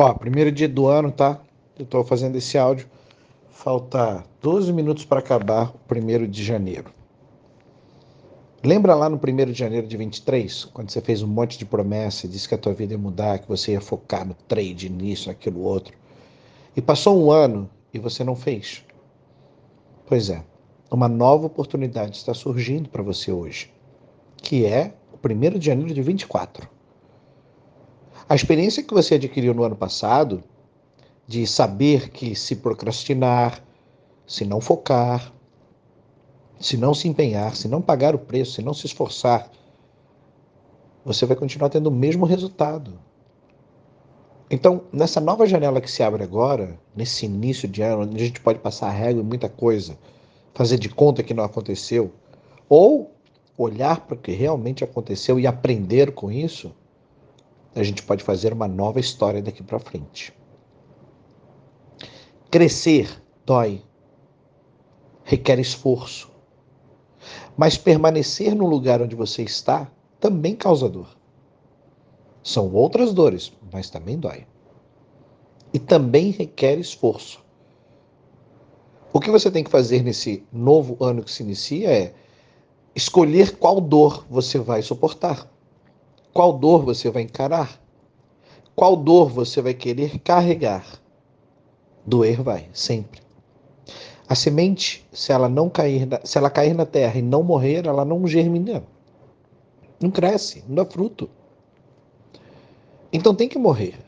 Ó, primeiro dia do ano, tá? Eu tô fazendo esse áudio. Falta 12 minutos para acabar o primeiro de janeiro. Lembra lá no primeiro de janeiro de 23, quando você fez um monte de promessa disse que a tua vida ia mudar, que você ia focar no trade, nisso, naquilo outro. E passou um ano e você não fez. Pois é, uma nova oportunidade está surgindo para você hoje, que é o primeiro de janeiro de 24. A experiência que você adquiriu no ano passado, de saber que se procrastinar, se não focar, se não se empenhar, se não pagar o preço, se não se esforçar, você vai continuar tendo o mesmo resultado. Então, nessa nova janela que se abre agora, nesse início de ano, onde a gente pode passar a régua em muita coisa, fazer de conta que não aconteceu, ou olhar para o que realmente aconteceu e aprender com isso, a gente pode fazer uma nova história daqui para frente. Crescer dói, requer esforço. Mas permanecer no lugar onde você está também causa dor. São outras dores, mas também dói. E também requer esforço. O que você tem que fazer nesse novo ano que se inicia é escolher qual dor você vai suportar. Qual dor você vai encarar? Qual dor você vai querer carregar? Doer vai, sempre. A semente, se ela não cair, na, se ela cair na terra e não morrer, ela não germina. Não cresce, não dá fruto. Então tem que morrer.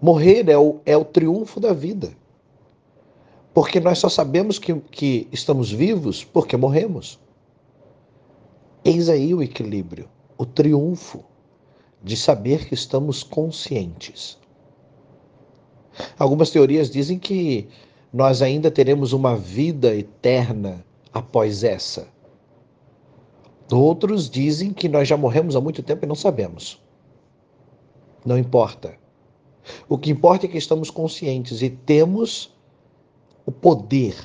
Morrer é o, é o triunfo da vida. Porque nós só sabemos que, que estamos vivos porque morremos. Eis aí o equilíbrio o triunfo de saber que estamos conscientes. Algumas teorias dizem que nós ainda teremos uma vida eterna após essa. Outros dizem que nós já morremos há muito tempo e não sabemos. Não importa. O que importa é que estamos conscientes e temos o poder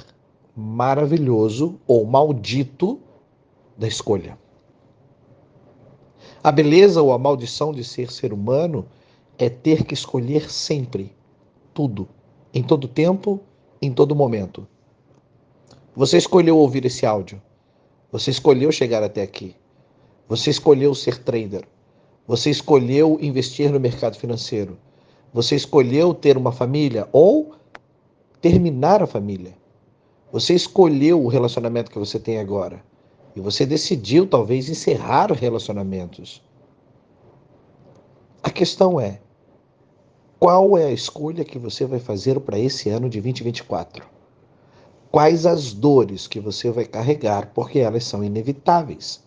maravilhoso ou maldito da escolha. A beleza ou a maldição de ser ser humano é ter que escolher sempre tudo, em todo tempo, em todo momento. Você escolheu ouvir esse áudio. Você escolheu chegar até aqui. Você escolheu ser trader. Você escolheu investir no mercado financeiro. Você escolheu ter uma família ou terminar a família. Você escolheu o relacionamento que você tem agora. E você decidiu talvez encerrar relacionamentos. A questão é: qual é a escolha que você vai fazer para esse ano de 2024? Quais as dores que você vai carregar, porque elas são inevitáveis.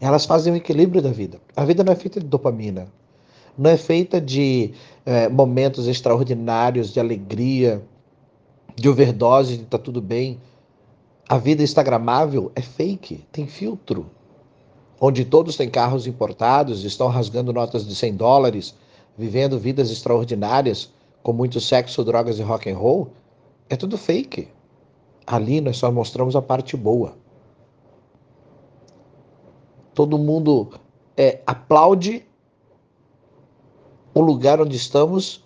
Elas fazem o equilíbrio da vida. A vida não é feita de dopamina, não é feita de é, momentos extraordinários de alegria, de overdose, de tá tudo bem. A vida instagramável é fake, tem filtro. Onde todos têm carros importados, estão rasgando notas de 100 dólares, vivendo vidas extraordinárias, com muito sexo, drogas e rock and roll, é tudo fake. Ali nós só mostramos a parte boa. Todo mundo é, aplaude o lugar onde estamos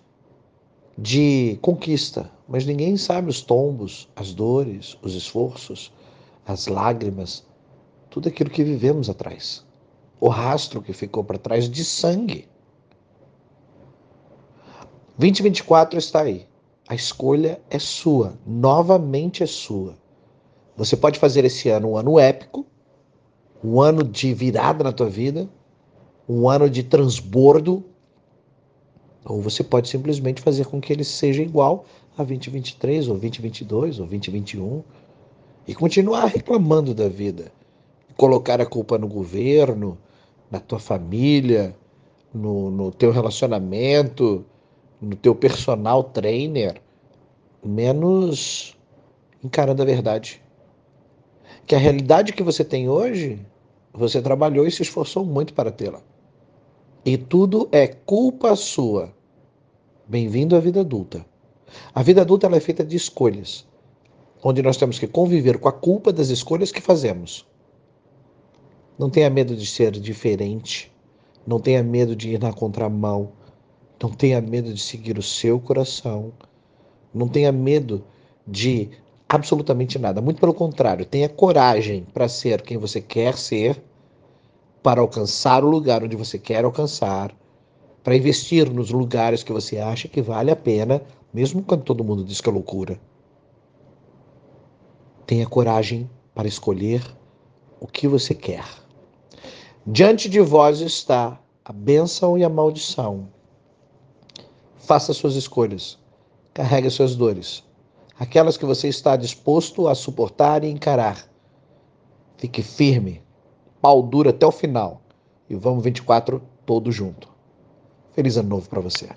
de conquista, mas ninguém sabe os tombos, as dores, os esforços, as lágrimas, tudo aquilo que vivemos atrás. O rastro que ficou para trás de sangue. 2024 está aí. A escolha é sua, novamente é sua. Você pode fazer esse ano um ano épico, um ano de virada na tua vida, um ano de transbordo, ou você pode simplesmente fazer com que ele seja igual a 2023, ou 2022, ou 2021, e continuar reclamando da vida. Colocar a culpa no governo, na tua família, no, no teu relacionamento, no teu personal trainer, menos encarando a verdade. Que a realidade que você tem hoje, você trabalhou e se esforçou muito para tê-la. E tudo é culpa sua. Bem-vindo à vida adulta. A vida adulta é feita de escolhas, onde nós temos que conviver com a culpa das escolhas que fazemos. Não tenha medo de ser diferente, não tenha medo de ir na contramão, Não tenha medo de seguir o seu coração. Não tenha medo de absolutamente nada. Muito pelo contrário, tenha coragem para ser quem você quer ser, para alcançar o lugar onde você quer alcançar, para investir nos lugares que você acha que vale a pena, mesmo quando todo mundo diz que é loucura. Tenha coragem para escolher o que você quer. Diante de vós está a bênção e a maldição. Faça suas escolhas. Carregue suas dores. Aquelas que você está disposto a suportar e encarar. Fique firme. Pau duro até o final. E vamos 24 todo junto. Feliz ano novo para você.